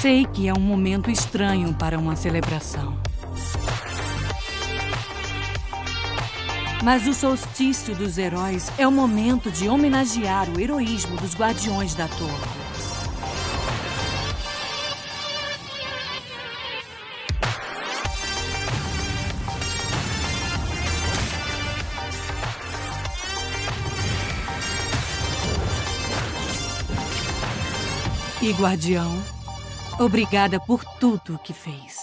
Sei que é um momento estranho para uma celebração. Mas o solstício dos heróis é o momento de homenagear o heroísmo dos guardiões da torre. E Guardião, obrigada por tudo que fez.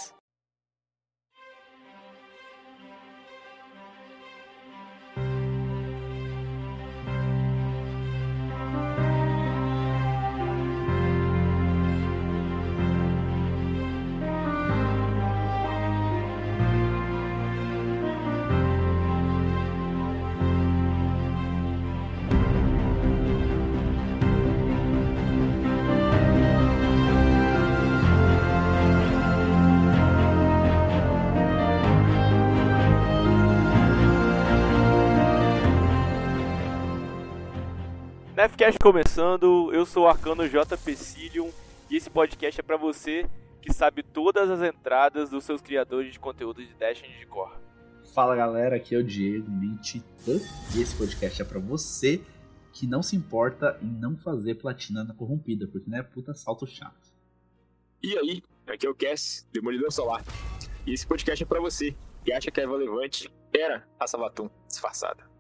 Nefcast começando, eu sou o Arcano J. Pecilium e esse podcast é para você que sabe todas as entradas dos seus criadores de conteúdo de Destiny de Core. Fala galera, aqui é o Diego Mitch e esse podcast é para você que não se importa em não fazer platina na corrompida, porque não é puta salto chato. E aí, aqui é o Cass, Demolidor Solar. E esse podcast é para você que acha que a Eva Levante era a Savatum disfarçada.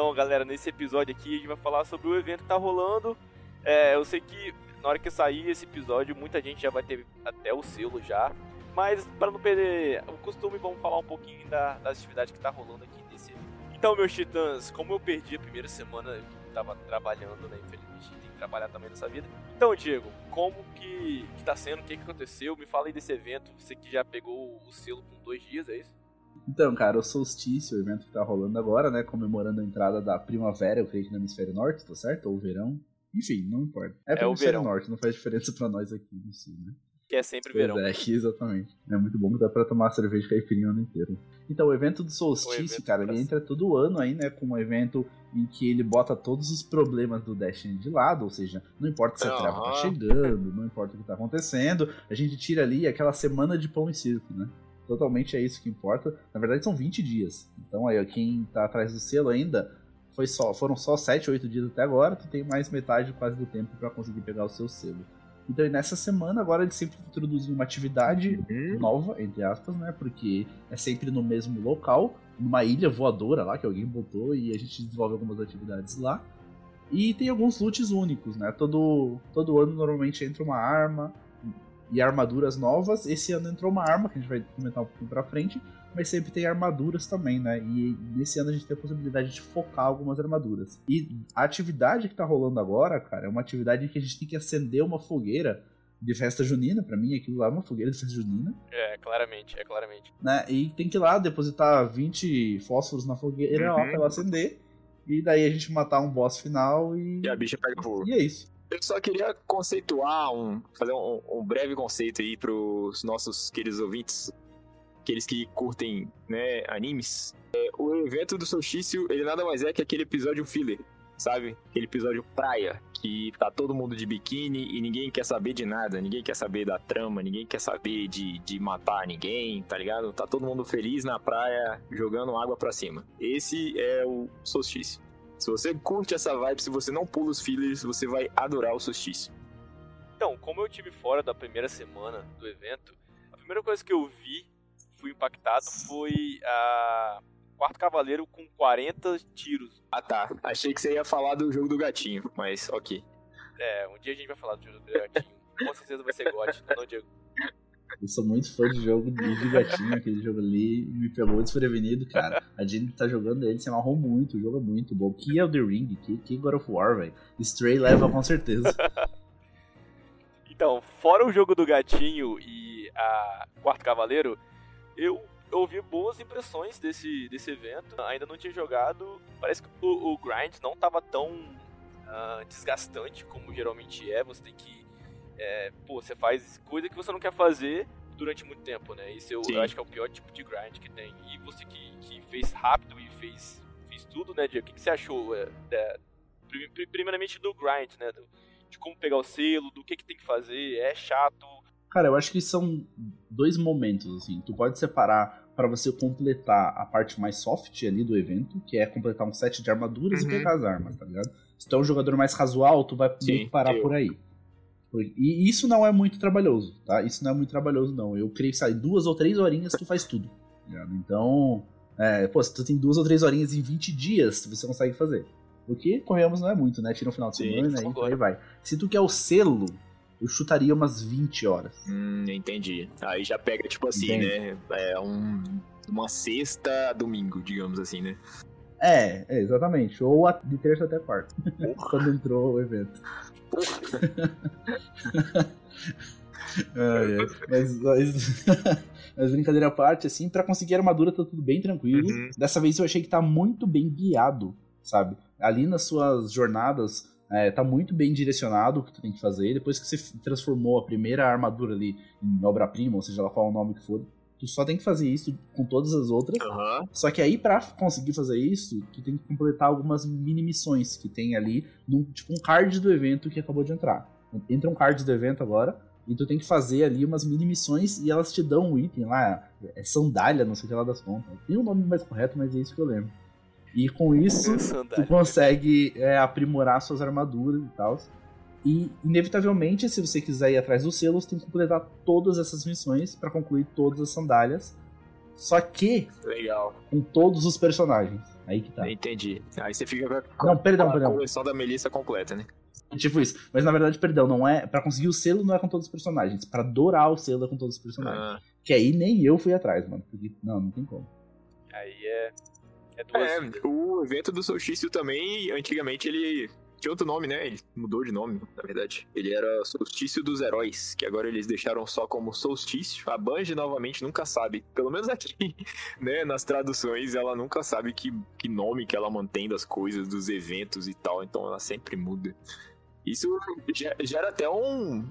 Então, galera, nesse episódio aqui a gente vai falar sobre o evento que tá rolando. É, eu sei que na hora que sair esse episódio, muita gente já vai ter até o selo já. Mas para não perder o costume, vamos falar um pouquinho da, das atividades que tá rolando aqui nesse evento. Então, meus titãs, como eu perdi a primeira semana, eu tava trabalhando, né? Infelizmente, tem que trabalhar também nessa vida. Então, Diego, como que, que tá sendo? O que, que aconteceu? Me fala aí desse evento. Você que já pegou o selo com dois dias, é isso? Então, cara, o solstício, o evento que tá rolando agora, né? Comemorando a entrada da primavera, eu creio que no hemisfério norte, tá certo? Ou verão. Enfim, não importa. É pro É o hemisfério verão. norte, não faz diferença pra nós aqui no sul, né? Que é sempre Pois verão. é, aqui, exatamente. É muito bom que dá pra tomar cerveja caipirinha o ano inteiro. Então, o evento do solstício, evento cara, ele entra todo ano aí, né? Com um evento em que ele bota todos os problemas do Destiny de lado, ou seja, não importa se a treva tá Aham. chegando, não importa o que tá acontecendo, a gente tira ali aquela semana de pão e circo, né? Totalmente é isso que importa. Na verdade, são 20 dias. Então, aí, quem tá atrás do selo ainda, foi só, foram só 7, 8 dias até agora, tu tem mais metade quase do tempo pra conseguir pegar o seu selo. Então, nessa semana, agora eles sempre introduzem uma atividade nova, entre aspas, né? Porque é sempre no mesmo local, numa ilha voadora lá que alguém botou e a gente desenvolve algumas atividades lá. E tem alguns loots únicos, né? Todo, todo ano normalmente entra uma arma e armaduras novas. Esse ano entrou uma arma, que a gente vai comentar um pouquinho pra frente, mas sempre tem armaduras também, né? E nesse ano a gente tem a possibilidade de focar algumas armaduras. E a atividade que tá rolando agora, cara, é uma atividade em que a gente tem que acender uma fogueira de festa junina, pra mim aquilo lá é uma fogueira de festa junina, É, claramente, é claramente. né? E tem que ir lá depositar 20 fósforos na fogueira ó, Uhum. pra ela acender. E daí a gente matar um boss final e. E a bicha pega fogo. E é isso. Eu só queria conceituar, um, fazer um, um breve conceito aí pros nossos queridos ouvintes, aqueles que curtem né, animes. É, o evento do solstício, ele nada mais é que aquele episódio filler, sabe? Aquele episódio praia, que tá todo mundo de biquíni e ninguém quer saber de nada, ninguém quer saber da trama, ninguém quer saber de, de matar ninguém, tá ligado? Tá todo mundo feliz na praia, jogando água pra cima. Esse é o solstício. Se você curte essa vibe, se você não pula os fillers, você vai adorar o solstício. Então, como eu tive fora da primeira semana do evento, a primeira coisa que eu vi, fui impactado, foi a Quarto Cavaleiro com 40 tiros. Ah tá, achei que você ia falar do jogo do gatinho, mas ok. É, um dia a gente vai falar do jogo do gatinho. Com certeza vai ser God, não, Diego? Eu sou muito fã de jogo de gigatinho, aquele jogo ali me pegou desprevenido, cara. A gente tá jogando ele, se amarrou muito, o jogo é muito bom. Que Elder Ring, que, que God of War, velho. Stray leva com certeza. Então, fora o jogo do gatinho e a Quarto Cavaleiro, eu ouvi boas impressões desse, desse evento. Ainda não tinha jogado. Parece que o, o grind não tava tão uh, desgastante, como geralmente é. Você tem que. É, pô, você faz coisa que você não quer fazer durante muito tempo, né? Isso eu, eu acho que é o pior tipo de grind que tem. E você que, que fez rápido e fez, fez tudo, né, Diego? O que, que você achou? É, é, primeiramente do grind, né? Do, de como pegar o selo, do que, que tem que fazer, é chato. Cara, eu acho que são dois momentos, assim. Tu pode separar para você completar a parte mais soft ali do evento, que é completar um set de armaduras uhum. e pegar as armas, tá ligado? Se tu é um jogador mais casual, tu vai Sim, parar eu. por aí. E isso não é muito trabalhoso, tá? Isso não é muito trabalhoso, não. Eu creio que sai duas ou três horinhas, tu faz tudo. Tá então, é, pô, se tu tem duas ou três horinhas em 20 dias, você consegue fazer. O que, corremos, não é muito, né? Tira um final de semana Sim, e aí vai. Se tu quer o selo, eu chutaria umas 20 horas. Hum, entendi. Aí já pega, tipo assim, né? É um, uma sexta domingo, digamos assim, né? É, é exatamente. Ou a, de terça até quarta. quando entrou o evento. É. Mas, mas, mas, brincadeira à parte, assim, para conseguir a armadura tá tudo bem tranquilo. Uhum. Dessa vez eu achei que tá muito bem guiado, sabe? Ali nas suas jornadas, é, tá muito bem direcionado o que tu tem que fazer. Depois que você transformou a primeira armadura ali em obra-prima, ou seja lá qual o nome que for, tu só tem que fazer isso com todas as outras. Uhum. Só que aí, para conseguir fazer isso, tu tem que completar algumas mini missões que tem ali, no, tipo um card do evento que acabou de entrar. Entra um card do evento agora, e tu tem que fazer ali umas mini missões e elas te dão um item lá, é sandália, não sei o que lá das contas. Tem um nome mais correto, mas é isso que eu lembro. E com isso, tu consegue é, aprimorar suas armaduras e tal. E, inevitavelmente, se você quiser ir atrás dos selos, tem que completar todas essas missões para concluir todas as sandálias. Só que. Legal. Com todos os personagens. Aí que tá. Entendi. Aí você fica com, não, perdão, a perdão. coleção da Melissa completa, né? Tipo isso. Mas na verdade, perdão, não é. para conseguir o selo não é com todos os personagens. para dourar o selo é com todos os personagens. Ah. Que aí nem eu fui atrás, mano. Porque, não, não tem como. Aí é é, é o evento do solstício também, antigamente ele tinha outro nome, né? Ele mudou de nome, na verdade. Ele era Solstício dos Heróis, que agora eles deixaram só como Solstício. A Bungie, novamente, nunca sabe, pelo menos aqui, né, nas traduções, ela nunca sabe que, que nome que ela mantém das coisas, dos eventos e tal, então ela sempre muda. Isso gera até um,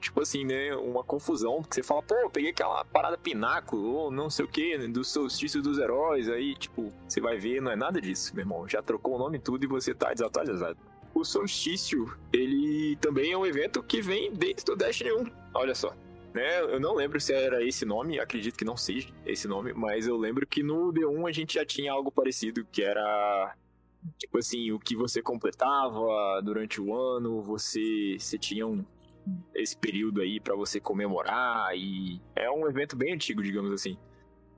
tipo assim, né, uma confusão, porque você fala, pô, peguei aquela parada pináculo, ou não sei o que, né, do solstício dos heróis, aí, tipo, você vai ver, não é nada disso, meu irmão, já trocou o nome e tudo e você tá desatualizado. O solstício, ele também é um evento que vem desde o Destiny 1, olha só. Né, eu não lembro se era esse nome, acredito que não seja esse nome, mas eu lembro que no D1 a gente já tinha algo parecido, que era tipo assim, o que você completava durante o ano, você, você tinha um, esse período aí para você comemorar e é um evento bem antigo, digamos assim.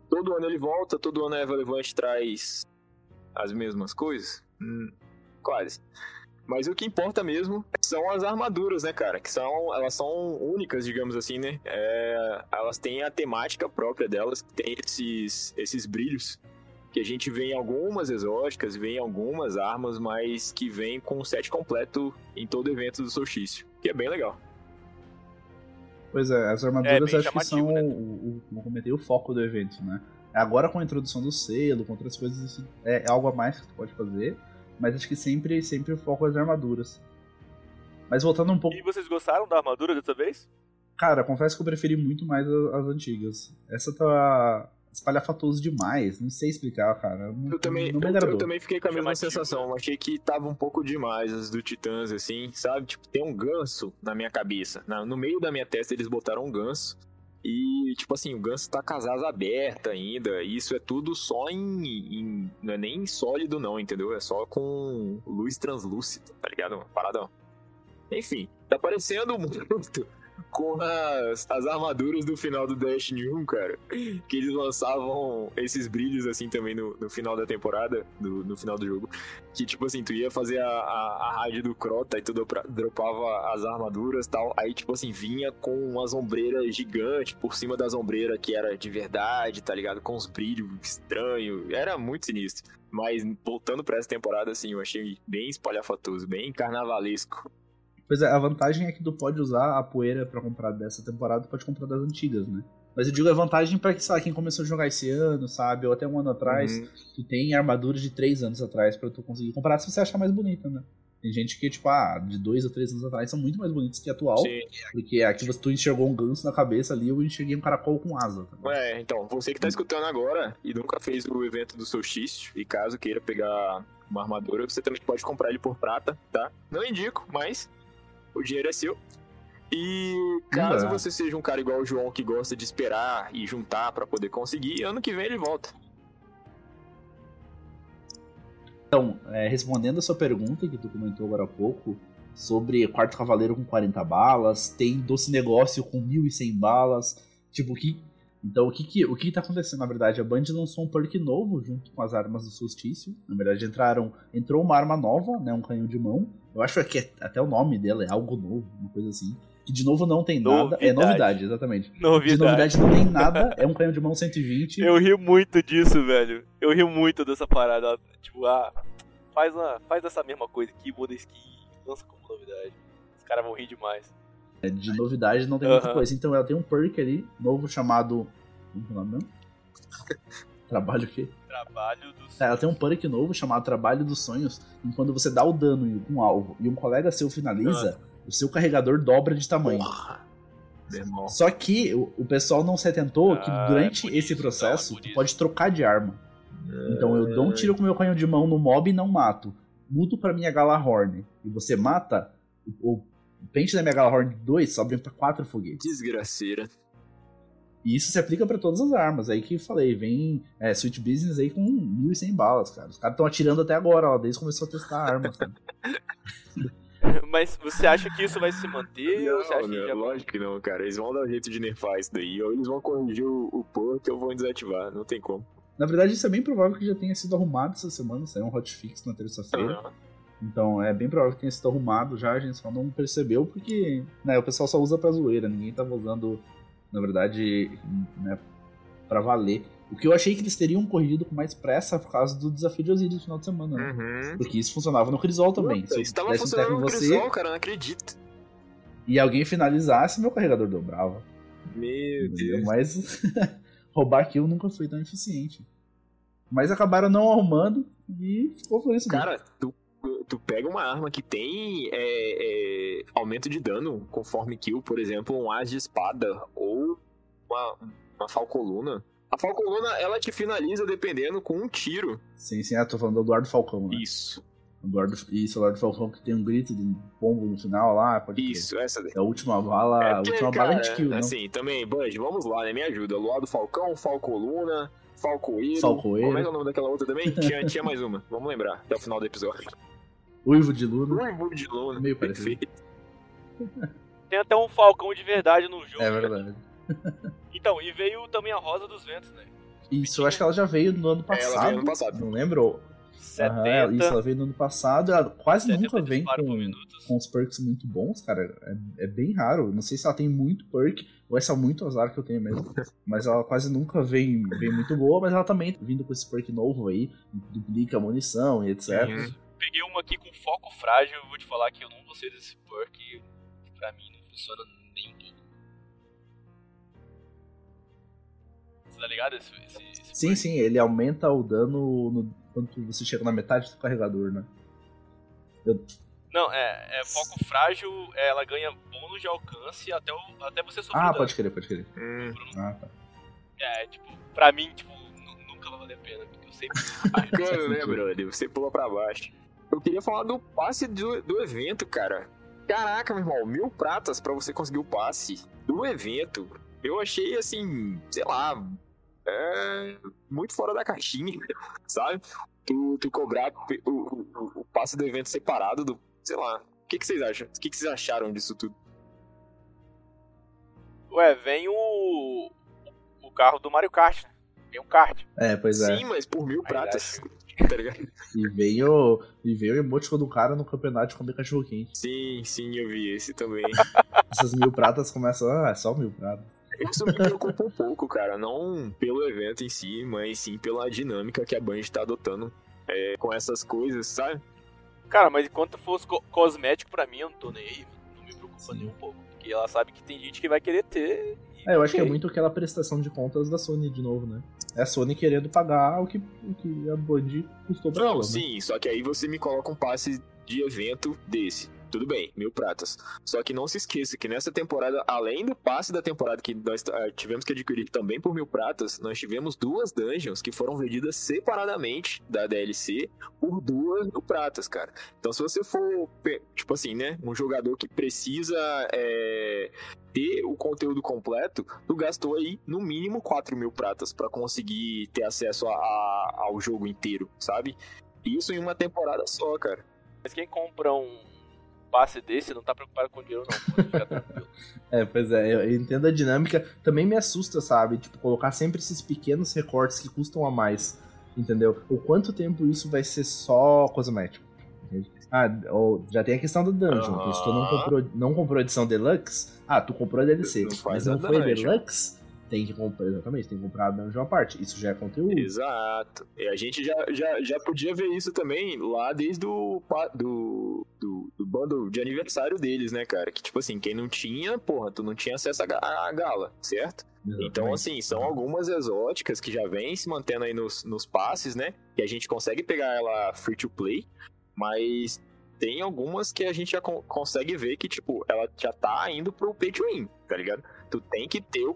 Todo ano ele volta, todo ano a Eva Levante traz as mesmas coisas? Hum, quase. Mas o que importa mesmo são as armaduras, né, cara? Que são, elas são únicas, digamos assim, né? É, elas têm a temática própria delas, tem esses, esses brilhos que a gente vê em algumas exóticas, vê em algumas armas, mas que vem com o set completo em todo evento do solstício, que é bem legal. Pois é, as armaduras é, acho que são, né? o, o, como comentei, o foco do evento, né? Agora com a introdução do selo, com outras coisas, isso é algo a mais que tu pode fazer, mas acho que sempre, sempre o foco é as armaduras. Mas voltando um pouco... E vocês gostaram da armadura dessa vez? Cara, confesso que eu preferi muito mais as, as antigas. Essa tá espalhafatoso demais. Não sei explicar, cara. Não, eu também, não me eu, eu, também fiquei com a mesma sensação. Achei que tava um pouco demais as do Titãs, assim, sabe? Tipo, tem um ganso na minha cabeça. no meio da minha testa eles botaram um ganso. E, tipo assim, o ganso tá com as asas abertas ainda. E isso é tudo só em, em, Não é nem sólido, não, entendeu? É só com luz translúcida, tá ligado? Paradão. Enfim, tá parecendo muito com as, as armaduras do final do Destiny 1, cara. Que eles lançavam esses brilhos assim também no, no final da temporada, no, no final do jogo. Que tipo assim, tu ia fazer a, a, a raid do Crota e tu dropava as armaduras tal. Aí tipo assim, vinha com umas ombreiras gigantes por cima das ombreiras que era de verdade, tá ligado? Com os brilhos estranhos. Era muito sinistro. Mas voltando pra essa temporada, assim, eu achei bem espalhafatoso, bem carnavalesco. Pois é, a vantagem é que tu pode usar a poeira para comprar dessa temporada, tu pode comprar das antigas, né? Mas eu digo a vantagem para que, sei lá, quem começou a jogar esse ano, sabe, ou até um ano atrás, uhum. tu tem armaduras de três anos atrás para tu conseguir comprar se você achar mais bonita, né? Tem gente que, tipo, ah, de dois ou três anos atrás são muito mais bonitos que a atual. Sim. Porque aqui você tu enxergou um ganso na cabeça ali, eu enxerguei um caracol com asa. tá? É, então, você que tá escutando agora e nunca fez o evento do solstício, e caso queira pegar uma armadura, você também pode comprar ele por prata, tá? Não indico, mas o dinheiro é seu. E caso dá. você seja um cara igual o João que gosta de esperar e juntar pra poder conseguir, ano que vem ele volta. Então, é, respondendo a sua pergunta que tu comentou agora há pouco, sobre Quarto Cavaleiro com 40 balas, tem Doce Negócio com 1.100 balas, tipo, que... Então, o que que, o que tá acontecendo, na verdade? A Band lançou um perk novo junto com as armas do Solstício. Na verdade, entraram, entrou uma arma nova, né, um canhão de mão. Eu acho que é- até o nome dela é algo novo, uma coisa assim. Que de novo não tem nada. É Novidade. novidade, exatamente. De Novidade. novidade não tem nada, é um canhão de mão 120. Eu rio muito disso, velho. Eu rio muito dessa parada. Tipo, ah, faz, uma, faz essa mesma coisa aqui, muda skin, lança como novidade. Os caras vão rir demais. É, De novidade não tem muita coisa. Então ela tem um perk ali, novo, chamado. Como que é o nome mesmo? Trabalho o quê? Trabalho dos. Tá, ela tem um perk novo chamado Trabalho dos Sonhos. E quando você dá o dano em um alvo e um colega seu finaliza, o seu carregador dobra de tamanho. Porra! Só que o, o pessoal não se atentou que Ah, durante é esse processo então, é por tu isso. pode trocar de arma. Então eu dou um tiro com meu canhão de mão no mob e não mato. Mudo pra minha Galahorn e você mata, o, pente da minha Galahorn 2 sobe pra 4 foguetes. Desgraceira. E isso se aplica pra todas as armas. Aí que falei, vem é, Sweet Business aí com 1.100 balas, cara. Os caras estão atirando até agora, ó, desde que começou a testar a arma. cara. Mas você acha que isso vai se manter? ou você acha Não, que já... lógico que não, cara. Eles vão dar um jeito de nerfar isso daí. Ou eles vão corrigir o, o porto ou vão desativar. Não tem como. Na verdade, isso é bem provável que já tenha sido arrumado essa semana. Saiu um hotfix na terça-feira. Então é bem provável que tenha sido arrumado já, a gente só não percebeu porque né, o pessoal só usa pra zoeira, ninguém tava usando, na verdade, né, pra valer. O que eu achei que eles teriam corrigido com mais pressa por causa do desafio de Osiris no final de semana, né? Uhum. Porque isso funcionava no Crisol também. Puta, Se eu isso tava desse um em no você Crisol, cara, não acredito. e alguém finalizasse, meu carregador dobrava. Meu entendeu? Deus. Mas roubar kill nunca foi tão eficiente. Mas acabaram não arrumando e ficou por isso mesmo. Cara, tu, tu pega uma arma que tem é, é, aumento de dano conforme kill, por exemplo, um as de espada ou uma, uma falcoluna. A falcoluna, ela te finaliza dependendo com um tiro. Sim, sim, ah, tô falando do Eduardo Falcão, né? Isso, Eduardo, isso, o Eduardo Falcão que tem um grito de um pombo no final lá, pode isso, essa daí. É a última bala, a porque, última bala é hit kill, não? Assim, também, Bud, vamos lá, né? Me ajuda. Luar do Falcão, Falcoluna, Falcoeiro. Falcoeiro. Como é é o nome daquela outra também? Tinha, tinha mais uma. Vamos lembrar, até o final do episódio. Uivo de Luna. Ruivo de Luna. Meio parecido. Perfeito. Tem até um falcão de verdade no jogo. É né? verdade. Então, e veio também a Rosa dos Ventos, né? Isso, eu acho que ela já veio no ano É, ela passado. veio ano passado. Não lembro. 70. Aham, isso, ela veio no ano passado. Ela quase 70 nunca vem com, com os perks muito bons, cara. É, é bem raro. Não sei se ela tem muito perk ou é só muito azar que eu tenho mesmo. mas ela quase nunca vem, vem muito boa, mas ela também vindo com esse perk novo aí, duplica a munição e etc. Uhum. Peguei uma aqui com foco frágil, eu vou te falar que eu não gostei desse perk, que pra mim não funciona nem um pouco. Você tá ligado esse, esse, esse Sim, perk? sim, ele aumenta o dano no, quando você chega na metade do carregador, né? Não, é, é foco frágil, ela ganha bônus de alcance até, o, até você sofrer Ah, dano. pode crer, pode crer. Hum. Ah, tá. É, tipo, pra mim, tipo, nu- nunca vai valer a pena, porque eu sempre... Bacana, né, brother? Você pula pra baixo. Eu queria falar do passe do, do evento, cara. Caraca, meu irmão, mil pratas pra você conseguir o passe do evento. Eu achei, assim, sei lá, é, muito fora da caixinha, sabe? Tu, tu cobrar o, o, o passe do evento separado do, sei lá. O que, que vocês acham? O que, que vocês acharam disso tudo? Ué, vem o... o carro do Mario Kart, né? Vem um kart. É, pois é. Sim, mas por mil Aí pratas. Tá ligado? E veio, e veio o emoticon do cara no campeonato de comer cachorro quente. Sim, sim, eu vi esse também. Essas mil pratas começam, ah, é só mil pratas. Isso me preocupa um pouco, cara. Não pelo evento em si, mas sim pela dinâmica que a Band tá adotando é, com essas coisas, sabe? Cara, mas enquanto fosse co- cosmético pra mim, eu não tô nem aí, não me preocupa nem um pouco. Porque ela sabe que tem gente que vai querer ter É, eu acho que é muito aquela prestação de contas da Sony de novo, né? É a Sony querendo pagar o que, o que a Band custou pra Não, ela, né? sim, só que aí você me coloca um passe de evento desse. Tudo bem, mil pratas. Só que não se esqueça que nessa temporada, além do passe da temporada que nós ah, tivemos que adquirir também por mil pratas, nós tivemos duas dungeons que foram vendidas separadamente da DLC por duas mil pratas, cara. Então se você for, tipo assim, né, um jogador que precisa é, ter o conteúdo completo, tu gastou aí no mínimo 4 mil pratas pra conseguir ter acesso a- a- ao jogo inteiro, sabe? Isso em uma temporada só, cara. Mas quem compra um passe desse não tá preocupado com dinheiro, não. Pode ficar tranquilo. É, pois é, eu entendo a dinâmica. Também me assusta, sabe? Tipo, colocar sempre esses pequenos recortes que custam a mais, entendeu? O quanto tempo isso vai ser só cosmético? entende? Ah, ou já tem a questão do dungeon. Se tu não comprou, não comprou a edição deluxe, ah, tu comprou a DLC. Não mas não foi deluxe, tem que comprar, exatamente, tem que comprar a à parte. Isso já é conteúdo. Exato. E a gente já, já, já podia ver isso também lá desde o do, do, do bundle de aniversário deles, né, cara? Que tipo assim, quem não tinha, porra, tu não tinha acesso à ga- à gala, certo? Então, Exatamente. assim, são algumas exóticas que já vêm se mantendo aí nos, nos passes, né? Que a gente consegue pegar ela free to play, mas tem algumas que a gente já con- consegue ver que, tipo, ela já tá indo pro pay to win, tá ligado? Tu tem que ter o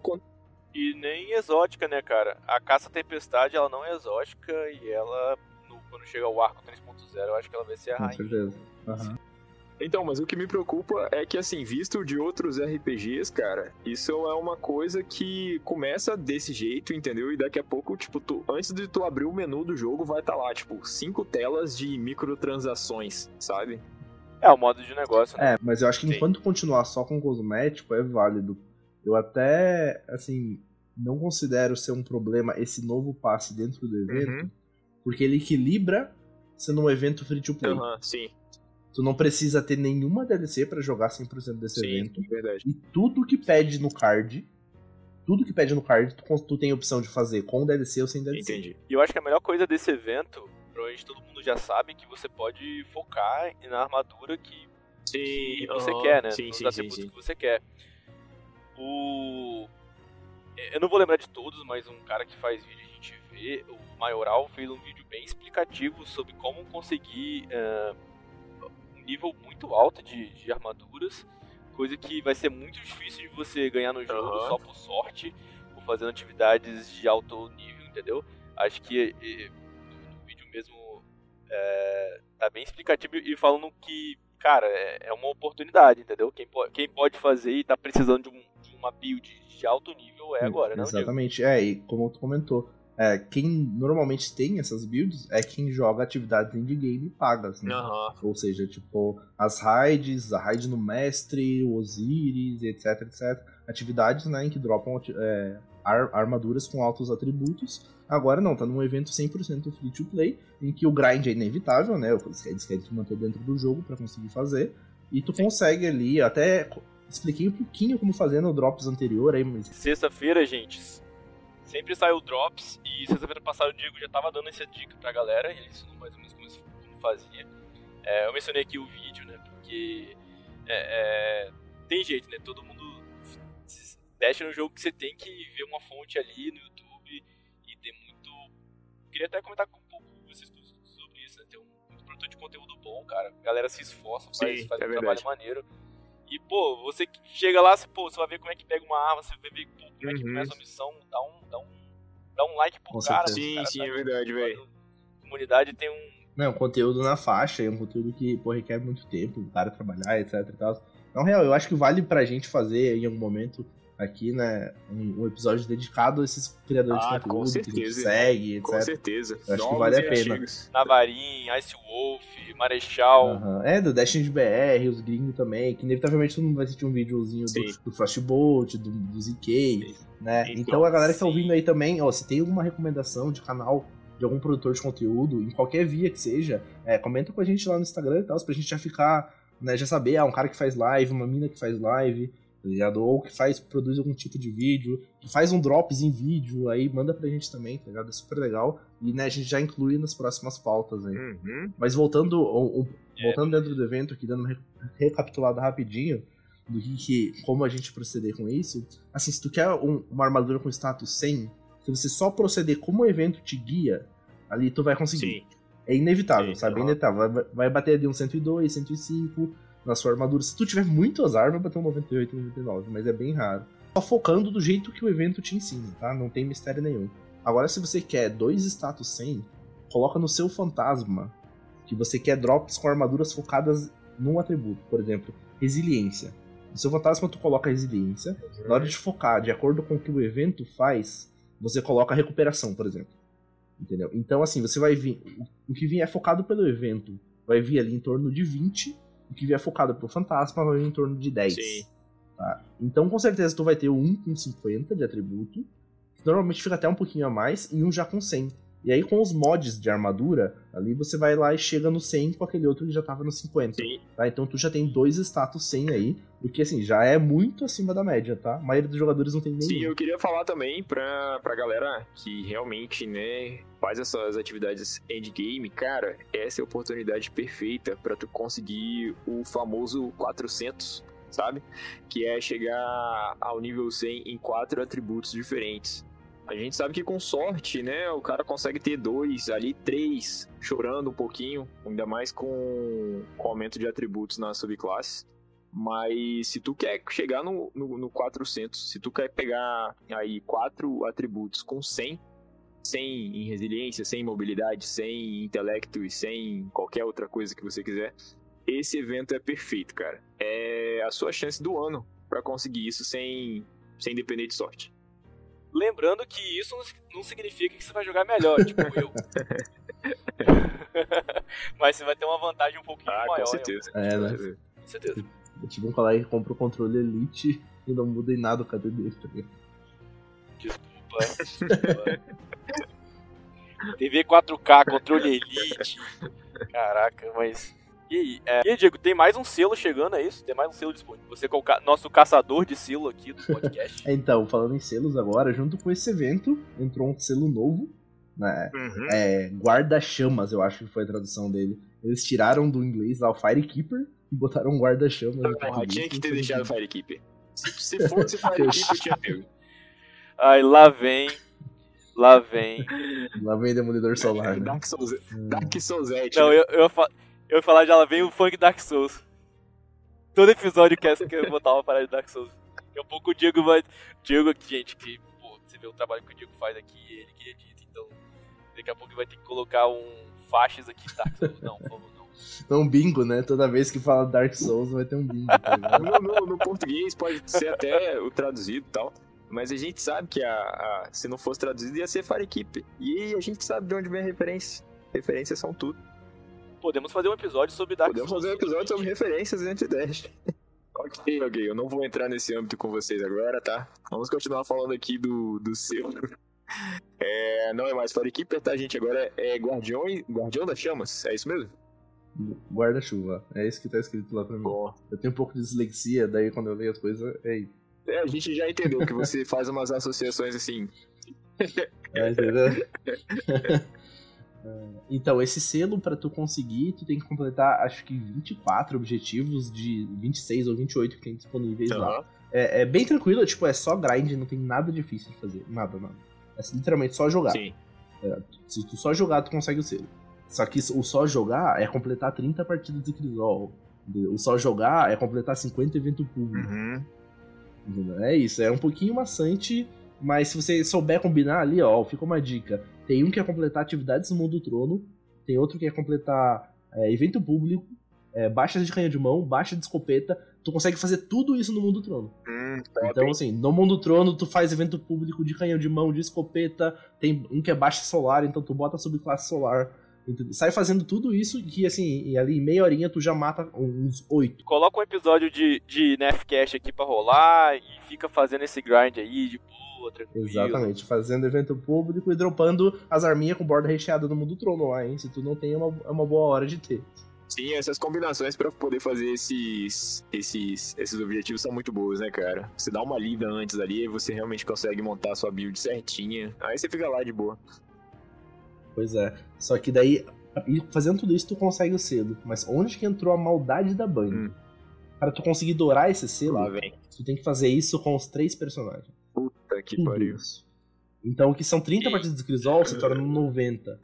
E nem exótica, né, cara? A Caça Tempestade, ela não é exótica e ela, no- quando chega ao arco 3.0, eu acho que ela vai ser a Com rainha. certeza. Aham. Então, mas o que me preocupa é que, assim, visto de outros RPGs, cara, isso é uma coisa que começa desse jeito, entendeu? E daqui a pouco, tipo, tu, antes de tu abrir o menu do jogo, vai estar lá, tipo, cinco telas de microtransações, sabe? É o modo de negócio, né? É, mas eu acho que Sim. enquanto continuar só com cosmético é válido. Eu até, assim, não considero ser um problema esse novo passe dentro do evento, Uhum. porque ele equilibra sendo um evento free to play. Aham, sim, Tu não precisa ter nenhuma DLC pra jogar 100% desse sim, evento. verdade. E tudo que pede no card, tudo que pede no card, tu, tu tem a opção de fazer com DLC ou sem DLC. Entendi. E eu acho que a melhor coisa desse evento, provavelmente todo mundo já sabe, que você pode focar na armadura que, Sim, que você quer, né? Sim, Nos sim, sim, atributos sim. que você quer. O... Eu não vou lembrar de todos, mas um cara que faz vídeo a gente vê, o Maioral fez um vídeo bem explicativo sobre como conseguir eh, um nível muito alto de, de armaduras, coisa que vai ser muito difícil de você ganhar no jogo Aham. só por sorte, ou fazendo atividades de alto nível, entendeu? Acho que eh, no, vídeo mesmo eh, tá bem explicativo e falando que, cara, é, é uma oportunidade, entendeu? Quem, po quem pode fazer e tá precisando de, um- uma build de alto nível é agora, né? Diego? Exatamente. É, e como tu comentou, é, quem normalmente tem essas builds é quem joga atividades indie game pagas, né? Aham, Ou seja, tipo, as raids, a raid no mestre, o Osiris, etc, etc. Atividades, né, em que dropam é, ar- armaduras com altos atributos. Agora não, tá num evento 100% free to play, em que o grind é inevitável, né? Eles querem- eles querem te manter dentro do jogo pra conseguir fazer. E tu consegue ali, até expliquei um pouquinho como fazer no drops anterior aí, mas Sexta-feira, gente, sempre sai o Drops e sexta-feira passada o Diego já tava dando essa dica pra galera, ele ensinou mais ou menos como, fazia. É, eu mencionei aqui o vídeo, né, porque é, é, tem jeito, né, todo mundo deixa no jogo que você tem que ver uma fonte ali no YouTube e tem muito... Queria até comentar com um pouco vocês sobre isso, né, tem um produtor de conteúdo bom, cara, a galera se esforça, faz, Sim, faz é um verdade. trabalho maneiro. E, pô, você que chega lá, você, pô, você vai ver como é que pega uma arma, você vai ver pô, como é que Uhum. começa a missão, dá um, dá um, dá um like por Com cara. certeza. o Sim, cara sim, tá é verdade, velho. Comunidade tem um. Não, conteúdo na faixa, é um conteúdo que pô, requer muito tempo, o cara trabalhar, etc e tal. Então, real, eu acho que vale pra gente fazer em algum momento aqui, né, um, um episódio dedicado a esses criadores Ah, de com conteúdo que a gente certeza, segue, Com etc. certeza. Eu acho que vale a pena. Navarin, Ice Wolf, Marechal. Aham. É, do Destiny BR, os gringos também, que inevitavelmente todo mundo vai assistir um videozinho Sim. do, do Frostbolt, do, do ZK, né? Então, Então a galera que tá ouvindo aí também, ó, se tem alguma recomendação de canal de algum produtor de conteúdo, em qualquer via que seja, é, comenta com a gente lá no Instagram e tal, pra gente já ficar, né, já saber, ah, um cara que faz live, uma mina que faz live, tá ligado? Ou que faz, produz algum tipo de vídeo, que faz um drops em vídeo, aí manda pra gente também, tá ligado? É super legal. E, né, a gente já inclui nas próximas pautas aí. Uhum. Mas voltando, o- o- É. voltando dentro do evento aqui, dando uma re- recapitulada rapidinho, do que, que como a gente proceder com isso, assim, se tu quer um- uma armadura com status 100, se você só proceder como o evento te guia, ali tu vai conseguir. Sim. É inevitável, Sim, sabe? É inevitável. Vai, vai bater ali um 102, 105 na sua armadura. Se tu tiver muito azar, vai bater um 98, 99, mas é bem raro. Só focando do jeito que o evento te ensina, tá? Não tem mistério nenhum. Agora, se você quer dois status 100, coloca no seu fantasma que você quer drops com armaduras focadas num atributo. Por exemplo, resiliência. No seu fantasma, tu coloca resiliência. Na hora de focar, de acordo com o que o evento faz, você coloca recuperação, por exemplo. Entendeu? Então, assim, você vai vir. O que vier focado pelo evento vai vir ali em torno de 20. O que vier focado pelo fantasma vai em torno de 10. Sim. Tá? Então, com certeza, tu vai ter um com 50 de atributo. Normalmente fica até um pouquinho a mais. E um já com 100. E aí, com os mods de armadura, ali você vai lá e chega no 100 com aquele outro que já tava no 50. Sim. Tá? Então tu já tem dois status 100 aí, o que assim, já é muito acima da média, tá? A maioria dos jogadores não tem nem. Sim, eu queria falar também pra, pra galera que realmente, né, faz essas atividades endgame, cara, essa é a oportunidade perfeita pra tu conseguir o famoso 400, sabe? Que é chegar ao nível 100 em quatro atributos diferentes. A gente sabe que com sorte, né, o cara consegue ter dois, ali três, chorando um pouquinho, ainda mais com, com aumento de atributos na subclasse. Mas se tu quer chegar no, no, no 400, se tu quer pegar aí quatro atributos com 100, 100 em resiliência, 100 em mobilidade, 100 em intelecto e 100 em qualquer outra coisa que você quiser, esse evento é perfeito, cara. É a sua chance do ano pra conseguir isso sem, sem depender de sorte. Lembrando que isso não- significa que você vai jogar melhor, tipo eu. Mas você vai ter uma vantagem um pouquinho Ah, maior. com certeza. É, né? Com certeza. Eu tive um colega que compra o controle Elite e não muda em nada o KD dele, tá ligado? Desculpa. TV 4K, controle Elite. Caraca, mas. E aí, é... e aí, Diego, tem mais um selo chegando, é isso? Tem mais um selo disponível. Você colocar nosso caçador de selo aqui do podcast. Então, falando em selos agora, junto com esse evento, entrou um selo novo, né? Uhum. É, Guarda-chamas, eu acho que foi a tradução dele. Eles tiraram do inglês lá o Firekeeper e botaram um guarda-chamas. português. tinha que ter deixado o Firekeeper. Se, se fosse Firekeeper, eu tinha pego. Ai, lá vem. Lá vem. Lá vem Demolidor Solar, né? Dark Souls, Dark Souls Não, eu, eu, eu ia falar de lá vem o funk Dark Souls. Todo episódio que eu quero botar uma parada de Dark Souls. Daqui a pouco o Diego vai. Diego aqui, gente, que, pô, você vê o trabalho que o Diego faz aqui, ele que edita, então. Daqui a pouco ele vai ter que colocar um faixas aqui de Dark Souls. Não, por favor, não. É um bingo, né? Toda vez que fala Dark Souls vai ter um bingo. Tá? No, no- no português pode ser até o traduzido e tal. Mas a gente sabe que a, a- se não fosse traduzido ia ser Firekeeper. E a gente sabe de onde vem a referência. Referências são tudo. Podemos fazer um episódio sobre Dark Podemos Souls. fazer um episódio sobre referências e anti-dash. ok, ok. Eu não vou entrar nesse âmbito com vocês agora, tá? Vamos continuar falando aqui do, do seu. É, não é mais Firekeeper, tá, gente? Agora é Guardião, Guardião das Chamas. É isso mesmo? Guarda-chuva. É isso que tá escrito lá pra mim. Bom. Eu tenho um pouco de dislexia, daí quando eu leio as coisas, é isso. É, a gente já entendeu que você faz umas associações assim. É, entendeu? É, Então, esse selo, pra tu conseguir, tu tem que completar, acho que 24 objetivos de 26 ou 28 que tem disponíveis lá. Aham. É, é bem tranquilo, tipo, é só grind, não tem nada difícil de fazer. Nada, nada. É literalmente só jogar. Sim. Se tu só jogar, tu consegue o selo. Só que o só jogar é completar 30 partidas de Crisol. O só jogar é completar 50 eventos públicos. Uhum. É isso, é um pouquinho maçante, mas se você souber combinar ali, ó, fica uma dica. Tem um que é completar atividades no mundo do trono, tem outro que é completar é, evento público, é, baixas de canhão de mão, baixa de escopeta. Tu consegue fazer tudo isso no mundo do trono. Hum, Então, assim, no mundo do trono, tu faz evento público de canhão de mão, de escopeta, tem um que é baixa solar, então tu bota subclasse solar. Sai fazendo tudo isso que, assim, e ali em meia horinha tu já mata uns oito. Coloca um episódio de, de Nefcast aqui pra rolar e fica fazendo esse grind aí de boa, tranquilo. Exatamente, fazendo evento público e dropando as arminhas com borda recheada no mundo do trono lá, hein? Se tu não tem, é uma, é uma boa hora de ter. Sim, essas combinações pra poder fazer esses, esses, esses objetivos são muito boas, né, cara? Você dá uma lida antes ali e você realmente consegue montar a sua build certinha. Aí você fica lá de boa. Pois é. Só que daí, fazendo tudo isso, tu consegue o selo. Mas onde que entrou a maldade da Bunny? Hum. Para tu conseguir dourar esse selo, Lá vem. tu tem que fazer isso com os três personagens. Puta que Com pariu. duas. Então, que são 30 partidas de Crisol, se torna 90.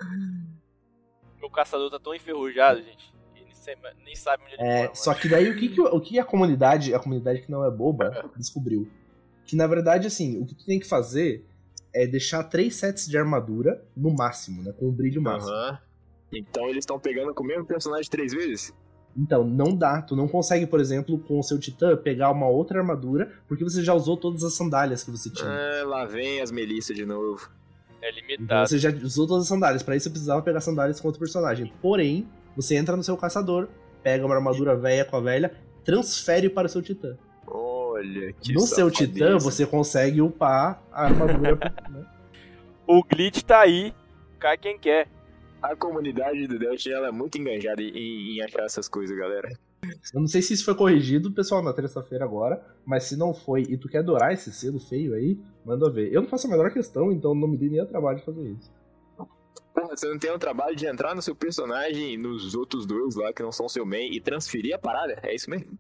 Meu caçador tá tão enferrujado, gente. nem sei- nem sabe onde ele É, mora. só que daí o que, que, o que a comunidade, a comunidade que não é boba, descobriu? Que na verdade, assim, o que tu tem que fazer é deixar três sets de armadura no máximo, né? Com o brilho máximo. Aham. Então eles estão pegando com o mesmo personagem três vezes? Então, não dá. Tu não consegue, por exemplo, com o seu titã, pegar uma outra armadura, porque você já usou todas as sandálias que você tinha. Ah, lá vem as Melissa de novo. É Então limitado. você já usou todas as sandálias. Pra isso você precisava pegar sandálias com outro personagem. Porém, você entra no seu caçador, pega uma armadura velha com a velha, transfere para o seu titã. Olha, que no seu safadeza. titã, você consegue upar a armadura. né? O glitch tá aí. Cai quem quer. A comunidade do Destiny ela é muito enganjada em, em achar essas coisas, galera. Eu não sei se isso foi corrigido, pessoal, na terça-feira agora, mas se não foi e tu quer adorar esse selo feio aí, manda ver. Eu não faço a menor questão, então não me dê nem o trabalho de fazer isso. Porra, você não tem o trabalho de entrar no seu personagem, nos outros dois lá que não são seu main e transferir a parada? É isso mesmo?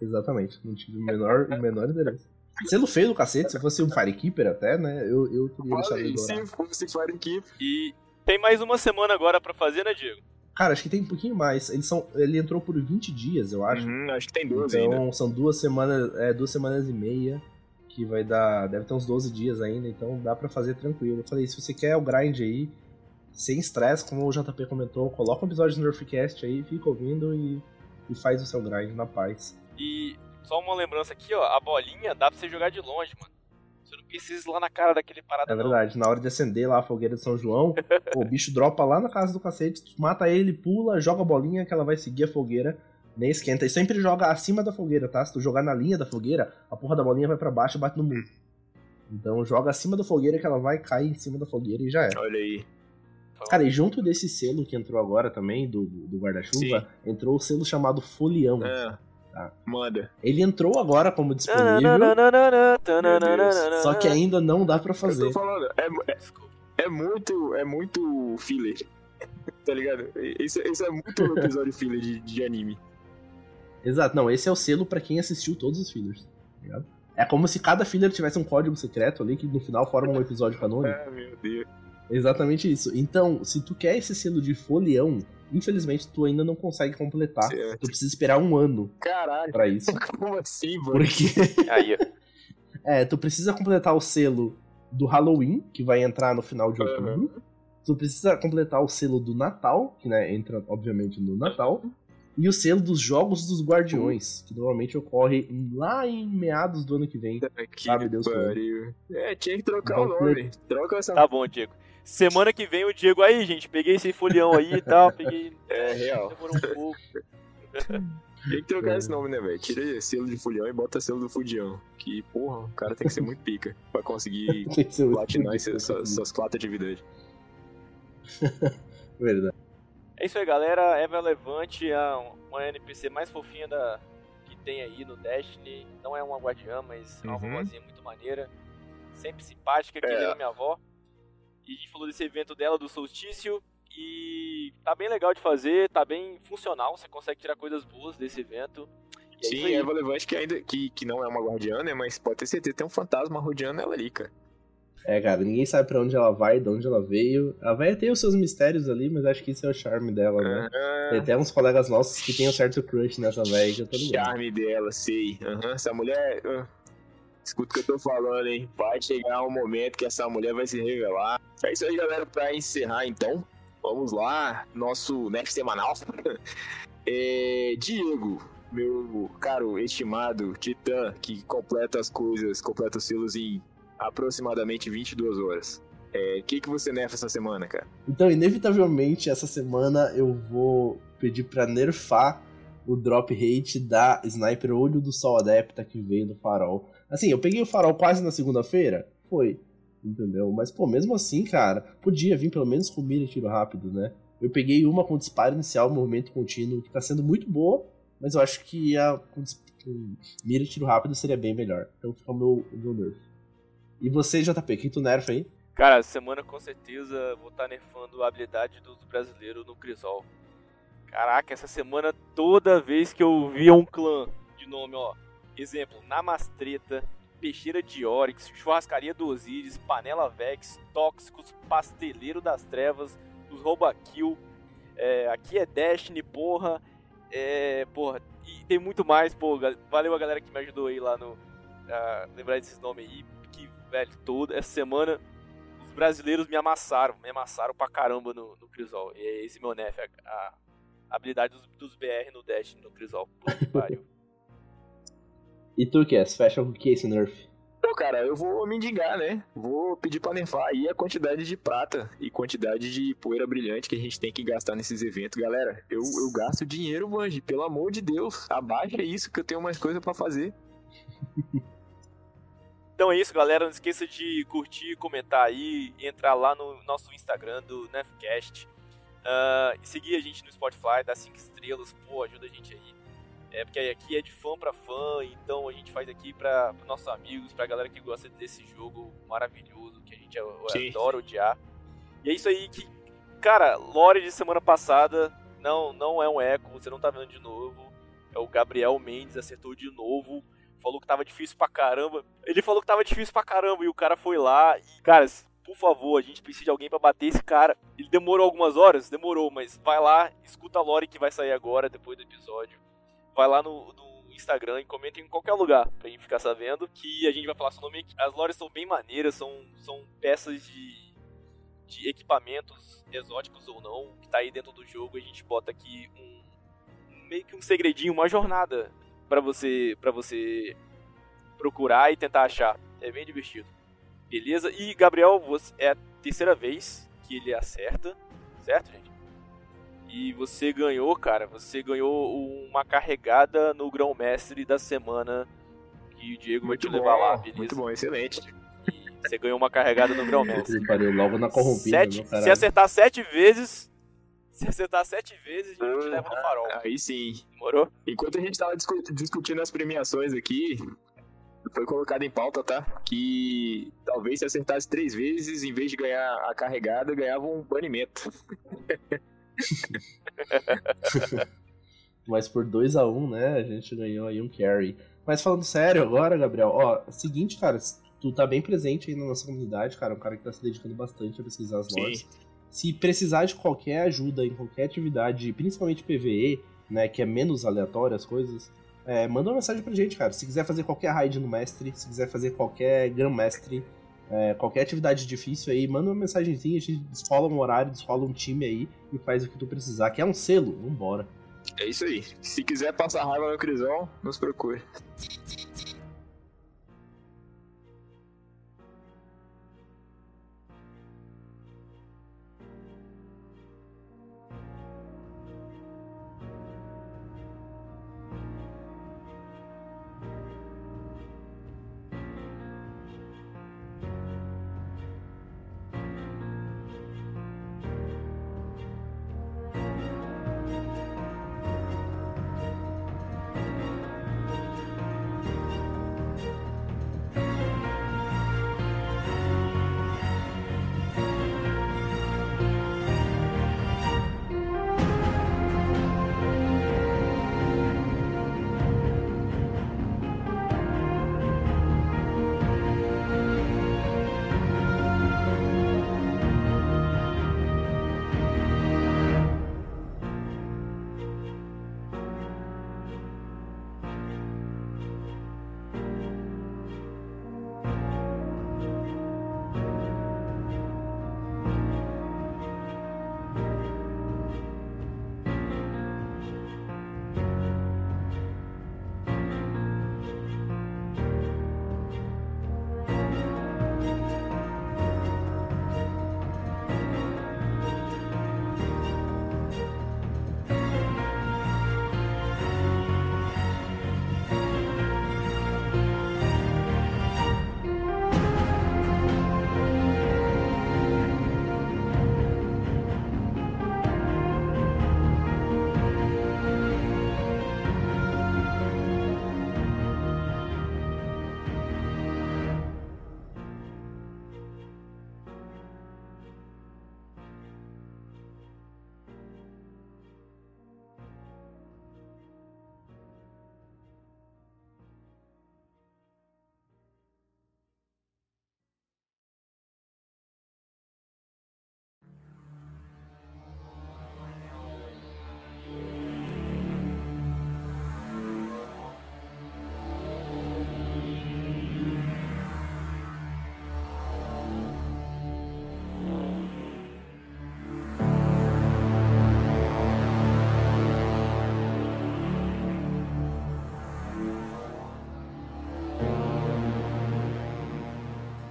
Exatamente, não tive o menor, o menor interesse. Selo feio do cacete, se fosse um Firekeeper até, né, eu, eu teria deixado ele Olha, dourar. se fosse Fire Keep. E tem mais uma semana agora pra fazer, né, Diego? Cara, acho que tem um pouquinho mais. Eles são, ele entrou por 20 dias, eu acho. Uhum, acho que tem 12 então ainda. são duas semanas, é, duas semanas e meia, que vai dar, deve ter uns 12 dias ainda, então dá pra fazer tranquilo. Eu falei, se você quer o grind aí, sem estresse, como o JP comentou, coloca um episódio do Nerfcast aí, fica ouvindo e, e faz o seu grind na paz. E só uma lembrança aqui, ó. A bolinha dá pra você jogar de longe, mano. Você não precisa ir lá na cara daquele parada, É não. verdade, na hora de acender lá a fogueira de São João, pô, o bicho dropa lá na casa do cacete, mata ele, pula, joga a bolinha que ela vai seguir a fogueira, nem esquenta. E sempre joga acima da fogueira, tá? Se tu jogar na linha da fogueira, a porra da bolinha vai pra baixo e bate no muro. Então joga acima da fogueira que ela vai cair em cima da fogueira e já é. Olha aí. Cara, e junto desse selo que entrou agora também, do, do guarda-chuva, entrou o selo chamado Folião. Ah, Tá. Manda. Ele entrou agora como disponível, só que ainda não dá pra Eu fazer. tô falando, é, é, é muito, é muito filler. tá ligado? Isso, isso é muito um episódio filler de, de anime. Exato, não, esse é o selo pra quem assistiu todos os fillers, tá ligado? É como se cada filler tivesse um código secreto ali que no final forma um episódio canônico. Ah, meu Deus. Exatamente isso. Então, se tu quer esse selo de folião, infelizmente tu ainda não consegue completar. Certo. Tu precisa esperar um ano Caralho, pra isso. como assim, mano? Porque Aí, ó. é, tu precisa completar o selo do Halloween, que vai entrar no final de outubro. Uhum. Tu precisa completar o selo do Natal, que né, entra obviamente no Natal. E o selo dos Jogos dos Guardiões, que normalmente ocorre lá em meados do ano que vem. Que Sabe Deus pariu. É, tinha que trocar Então, o nome. Troca essa. Tá bom, Diego. Semana que vem o Diego aí, gente. Peguei esse folião aí e tal. Peguei. É real. Demorou um pouco. Tem que trocar É. esse nome, né, velho? Tira esse selo de fulhão e bota selo do fudião. Que, porra, o cara tem que ser muito pica pra conseguir platinar essas, suas, suas quatro atividades. Verdade. É isso aí, galera. Eva Levante é uma NPC mais fofinha da... que tem aí no Destiny. Não é uma guardiã, mas é uma Uhum. vovozinha muito maneira. Sempre simpática, que É. lembra minha avó. E a gente falou desse evento dela, do solstício. E tá bem legal de fazer, tá bem funcional. Você consegue tirar coisas boas desse evento. E é Sim, aí. Eva Levante que ainda que, que não é uma guardiã, né? Mas pode ter certeza, tem um fantasma rodeando ela ali, cara. É, cara, ninguém sabe pra onde ela vai, de onde ela veio. A véia tem os seus mistérios ali, mas acho que isso é o charme dela, né? Tem Ah, até uns colegas nossos que tem um certo crush nessa véia que eu tô ligado. charme dela, sei. Aham, Essa mulher. ah, escuta o que eu tô falando, hein? Vai chegar um momento que essa mulher vai se revelar. É isso aí, galera. Pra encerrar, então, vamos lá. Nosso Next semanal. É, Diego, meu caro estimado titã, que completa as coisas, completa os selos em aproximadamente 22 horas. O que, que você nerfa essa semana, cara? Então, inevitavelmente, essa semana eu vou pedir pra nerfar o drop rate da Sniper Olho do Sol Adepta que veio do farol. Assim, eu peguei o farol quase na segunda-feira? Foi. Entendeu? Mas, pô, mesmo assim, cara, podia vir pelo menos com mira e tiro rápido, né? Eu peguei uma com disparo inicial, movimento contínuo, que tá sendo muito boa, mas eu acho que a com, mira e tiro rápido seria bem melhor. Então fica o meu, o meu nerf. E você, JP, o que tu nerfa aí? Cara, semana com certeza vou estar nerfando a habilidade dos brasileiros no Crisol. Caraca, essa semana toda vez que eu via um clã de nome, ó. Exemplo, Namastreta, Peixeira de Oryx, Churrascaria do Osiris, Panela Vex, Tóxicos, Pasteleiro das Trevas, os Roubakill, é, aqui é Destiny, porra. É, porra, e tem muito mais, pô. Valeu a galera que me ajudou aí lá no. A lembrar desses nomes aí. Que, velho, toda essa semana os brasileiros me amassaram, me amassaram pra caramba no, no Crisol. E é esse meu nef, a, a habilidade dos, dos BR no Destiny no Crisol. Puta que pariu. E tu, Cass, fecha com o que esse nerf? Então, cara, eu vou me indigar, né? Vou pedir pra nerfar aí a quantidade de prata e quantidade de poeira brilhante que a gente tem que gastar nesses eventos. Galera, eu, eu gasto dinheiro, manji, pelo amor de Deus. Abaixa isso que eu tenho mais coisa para fazer. Então é isso, galera. Não esqueça de curtir, comentar aí, entrar lá no nosso Instagram do Nefcast. Uh, e seguir a gente no Spotify, dar 5 estrelas, pô, ajuda a gente aí. É porque aqui é de fã para fã, então a gente faz aqui para nossos amigos, pra galera que gosta desse jogo maravilhoso que a gente Sim. adora odiar. E é isso aí que, cara, lore de semana passada não não é um eco, você não tá vendo de novo. É o Gabriel Mendes acertou de novo, falou que tava difícil pra caramba. Ele falou que tava difícil pra caramba e o cara foi lá e, cara, por favor, a gente precisa de alguém para bater esse cara. Ele demorou algumas horas? Demorou, mas vai lá, escuta a lore que vai sair agora, depois do episódio vai lá no, no Instagram e comenta em qualquer lugar pra gente ficar sabendo que a gente vai falar seu nome. As lores são bem maneiras, são, são peças de, de equipamentos exóticos ou não, que tá aí dentro do jogo. A gente bota aqui um, meio que um segredinho, uma jornada para você para você procurar e tentar achar. É bem divertido. Beleza? E Gabriel, você, é a terceira vez que ele acerta, certo, gente? E você ganhou, cara, você ganhou uma carregada no grão-mestre da semana que o Diego muito vai te levar bom, lá, beleza? Muito bom, excelente. E você ganhou uma carregada no grão-mestre. logo na corrompida, sete, Se acertar sete vezes, se acertar sete vezes, a gente te leva no farol. Aí sim. Demorou? Enquanto a gente tava discutindo as premiações aqui, foi colocado em pauta, tá? Que talvez se acertasse três vezes, em vez de ganhar a carregada, ganhava um banimento. Mas por 2 a 1 um, né, a gente ganhou aí um carry. Mas falando sério agora, Gabriel, ó, seguinte, cara, tu tá bem presente aí na nossa comunidade, cara, um cara que tá se dedicando bastante a pesquisar as lojas. Se precisar de qualquer ajuda em qualquer atividade, principalmente PVE, né, que é menos aleatório as coisas, é, manda uma mensagem pra gente, cara. Se quiser fazer qualquer raid no mestre, se quiser fazer qualquer Grandmestre, é, qualquer atividade difícil aí, manda uma mensagenzinha, a gente descola um horário, descola um time aí e faz o que tu precisar. Que é um selo, vambora. É isso aí. Se quiser passar raiva no Crisol, nos procure.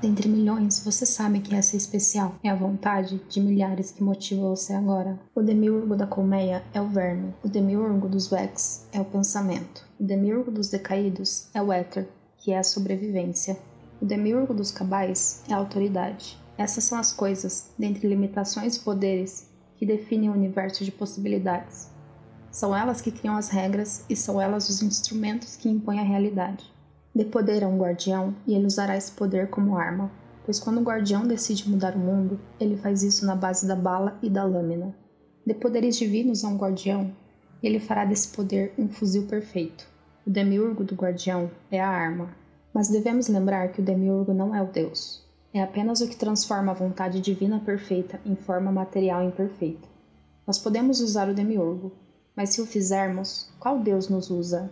Dentre milhões, você sabe que essa é especial. É a vontade de milhares que motiva você agora. O demiurgo da colmeia é o verme. O demiurgo dos Vex é o pensamento. O demiurgo dos decaídos é o éter, que é a sobrevivência. O demiurgo dos cabais é a autoridade. Essas são as coisas, dentre limitações e poderes, que definem o universo de possibilidades. São elas que criam as regras e são elas os instrumentos que impõem a realidade. Dê poder a um guardião e ele usará esse poder como arma, pois quando o guardião decide mudar o mundo, ele faz isso na base da bala e da lâmina. Dê poderes divinos a um guardião e ele fará desse poder um fuzil perfeito. O demiurgo do guardião é a arma, mas devemos lembrar que o demiurgo não é o Deus. É apenas o que transforma a vontade divina perfeita em forma material imperfeita. Nós podemos usar o demiurgo, mas se o fizermos, qual Deus nos usa